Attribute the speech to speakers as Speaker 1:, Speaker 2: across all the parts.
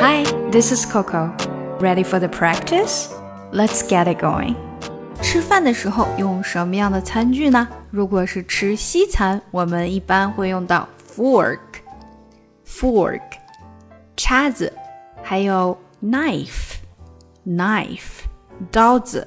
Speaker 1: Hi, this is Coco. Ready for the practice? Let's get it going. 吃饭的时候用什么样的餐具呢？如果是吃西餐，我们一般会用到 fork、fork、叉子，还有 knife、knife、刀子。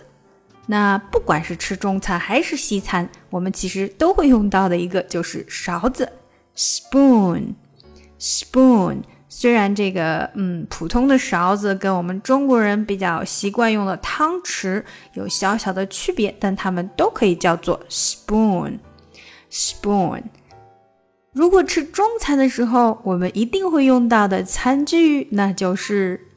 Speaker 1: 那不管是吃中餐还是西餐，我们其实都会用到的一个就是勺子，spoon。spoon 虽然这个嗯普通的勺子跟我们中国人比较习惯用的汤匙有小小的区别，但它们都可以叫做 spoon。spoon。如果吃中餐的时候，我们一定会用到的餐具那就是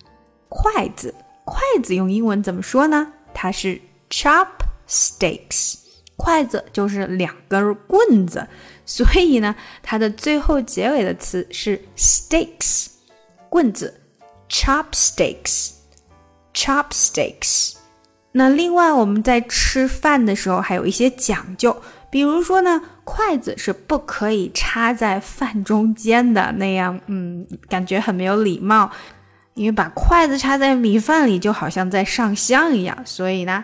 Speaker 1: 筷子。筷子用英文怎么说呢？它是 chopsticks。筷子就是两根棍子。所以呢，它的最后结尾的词是 sticks，棍子，chopsticks，chopsticks。那另外我们在吃饭的时候还有一些讲究，比如说呢，筷子是不可以插在饭中间的，那样嗯，感觉很没有礼貌，因为把筷子插在米饭里就好像在上香一样。所以呢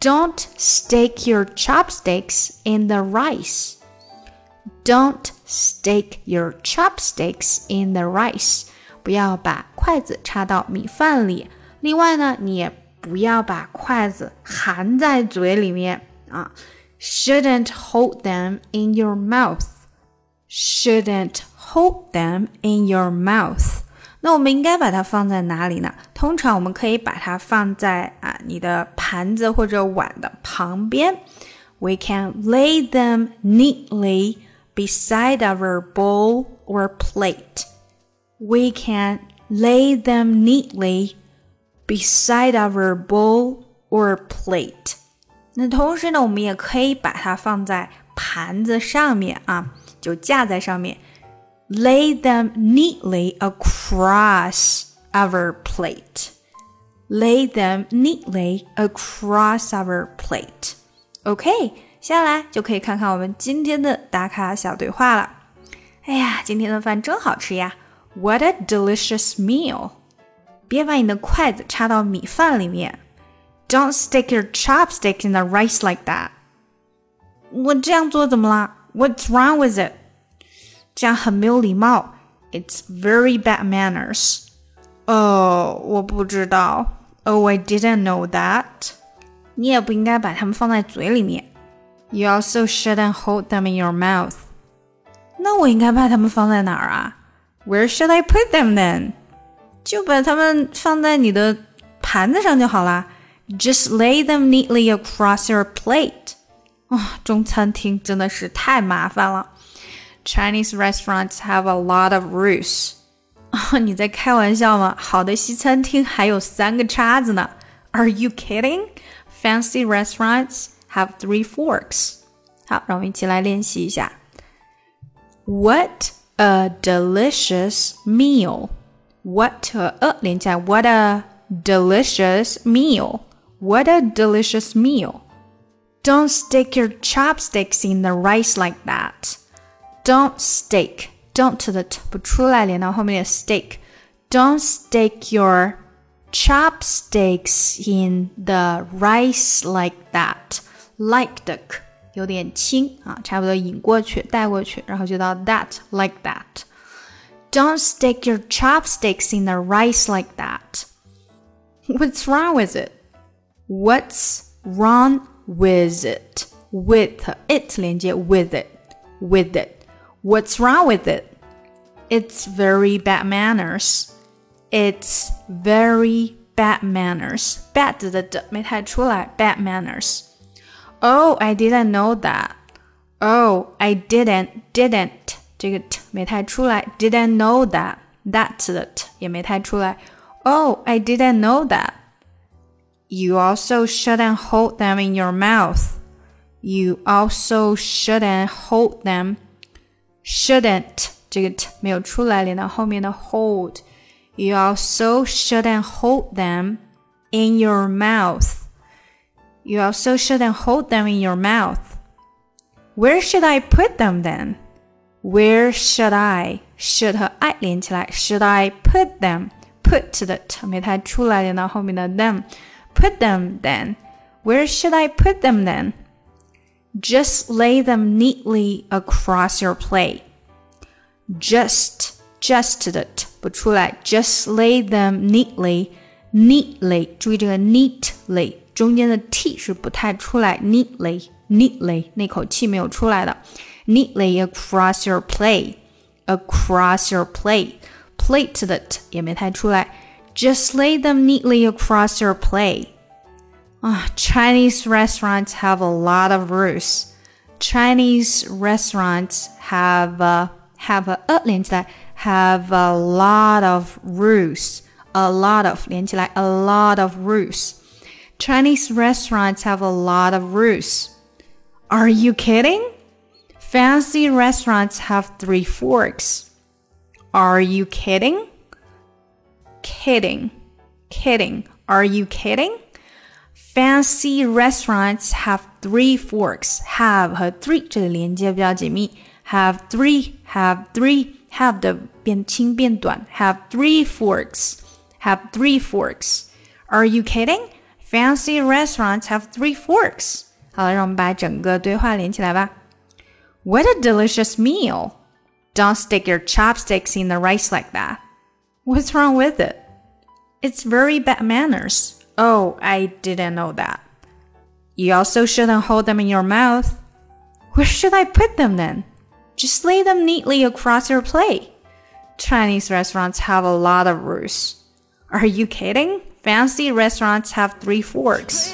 Speaker 1: ，don't stick your chopsticks in the rice。Don't stick your chopsticks in the rice。不要把筷子插到米饭里。另外呢，你也不要把筷子含在嘴里面啊。Shouldn't hold them in your mouth. Shouldn't hold them in your mouth. 那我们应该把它放在哪里呢？通常我们可以把它放在啊你的盘子或者碗的旁边。We can lay them neatly beside our bowl or plate. We can lay them neatly beside our bowl or plate. 那同时呢，我们也可以把它放在盘子上面啊，就架在上面。Lay them neatly across our plate. Lay them neatly across our plate. Okay. 下来就可以看看我们今天的打卡小对话了。哎呀，今天的饭真好吃呀！What a delicious meal！别把你的筷子插到米饭里面。Don't stick your chopstick in the rice like that。我这样做怎么了？What's wrong with it？ 这样很没有礼貌。It's very bad manners。哦，我不知道。Oh, I didn't know that。你也不应该把它们放在嘴里面。you also shouldn't hold them in your mouth. 那我应该把它们放在哪儿啊？Where should I put them then? 就把它们放在你的盘子上就好啦。Just lay them neatly across your plate. 啊，中餐厅真的是太麻烦了。 Chinese restaurants have a lot of rules. 啊，你在开玩笑吗？好的西餐厅还有三个叉子呢。Are you kidding? Fancy restaurants have three forks. 好，让我们一起来练习一下。What a delicious meal! What a 呃连起来，What a delicious meal! What a delicious meal! Don't stick your chopsticks in the rice like that. Don't stick. Don't 的 t 不出来，连到后面的 stick. Don't stick your chopsticks in the rice like that. like 的 k 有点轻啊，差不多引过去、带过去，然后就到 that like that。Don't stick your chopsticks in the rice like that. What's wrong with it? What's wrong with it? With it 连接 with it with it. What's wrong with it? It's very bad manners. It's very bad manners. Bad 的的没太出来，bad manners。Oh, I didn't know that. Oh, I didn't didn't 这个 t 没太出来，didn't know that that 的 t 也没太出来。Oh, I didn't know that. You also shouldn't hold them in your mouth. You also shouldn't hold them. Shouldn't 这个 t 没有出来，连到后面的 hold. You also shouldn't hold them in your mouth. You also shouldn't hold them in your mouth. Where should I put them then? Where should I? Should 和 I 连起来。Should I put them? put 的 t 没太出来，连到后面的 them。Put them then. Where should I put them then? Just lay them neatly across your plate. Just just 的 t 不出来，just lay them neatly neatly。注意这个 neatly 中间的 t 是不太出来，neatly neatly 那口气没有出来的。Neatly across your plate across your plate plate 的 t 也没太出来。Just lay them neatly across your plate. Uh, Chinese restaurants have a lot of rules. Chinese restaurants have uh, have a 呃连起来 have a lot of rules. A lot of 连起来 a lot of rules. Chinese restaurants have a lot of rules. Are you kidding? Fancy restaurants have three forks. Are you kidding? Kidding. Kidding. Are you kidding? Fancy restaurants have three forks. Have 和 three 这里连接比较紧密。Have three, have three, have 的变轻变短。Have three forks. Have three forks. Are you kidding? Fancy restaurants have three forks. 好了，让我们把整个对话连起来吧。What a delicious meal! Don't stick your chopsticks in the rice like that. What's wrong with it? It's very bad manners. Oh, I didn't know that. You also shouldn't hold them in your mouth. Where should I put them then? Just lay them neatly across your plate. Chinese restaurants have a lot of rules. Are you kidding? Fancy restaurants have three forks.